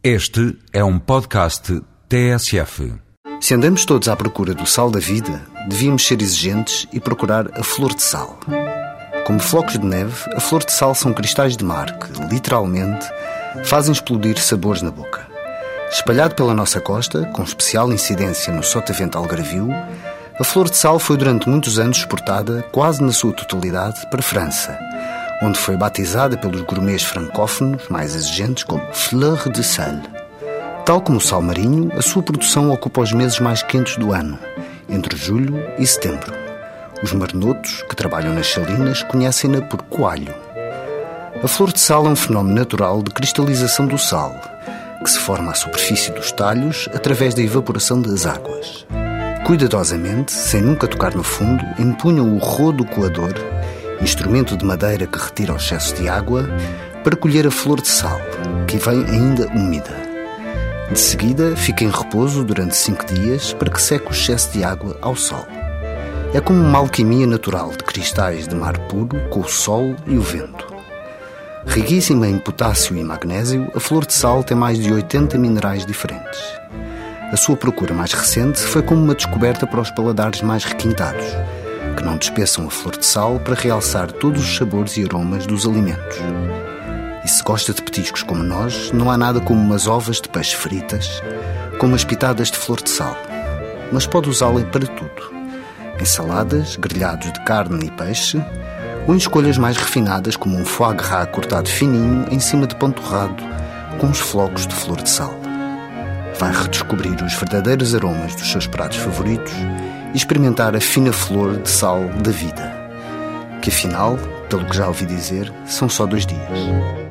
Este é um podcast TSF. Se andamos todos à procura do sal da vida, devíamos ser exigentes e procurar a flor de sal. Como flocos de neve, a flor de sal são cristais de mar que, literalmente, fazem explodir sabores na boca. Espalhado pela nossa costa, com especial incidência no Sotavento Algarvio, a flor de sal foi durante muitos anos exportada, quase na sua totalidade, para a França, onde foi batizada pelos gourmets francófonos mais exigentes como Fleur de Sel. Tal como o sal marinho, a sua produção ocupa os meses mais quentes do ano, entre julho e setembro. Os marnotos, que trabalham nas salinas, conhecem-na por coalho. A flor de sal é um fenómeno natural de cristalização do sal, que se forma à superfície dos talhos através da evaporação das águas. Cuidadosamente, sem nunca tocar no fundo, empunham o rodo coador instrumento de madeira que retira o excesso de água, para colher a flor de sal, que vem ainda úmida. De seguida, fica em repouso durante cinco dias para que seque o excesso de água ao sol. É como uma alquimia natural de cristais de mar puro com o sol e o vento. Riquíssima em potássio e magnésio, a flor de sal tem mais de 80 minerais diferentes. A sua procura mais recente foi como uma descoberta para os paladares mais requintados, que não despeçam a flor de sal para realçar todos os sabores e aromas dos alimentos. E se gosta de petiscos como nós, não há nada como umas ovas de peixe fritas, com umas pitadas de flor de sal. Mas pode usá-la para tudo. Em saladas, grelhados de carne e peixe, ou em escolhas mais refinadas como um foie gras cortado fininho em cima de pão torrado com uns flocos de flor de sal. Vai redescobrir os verdadeiros aromas dos seus pratos favoritos e experimentar a fina flor de sal da vida, que afinal, pelo que já ouvi dizer, são só dois dias.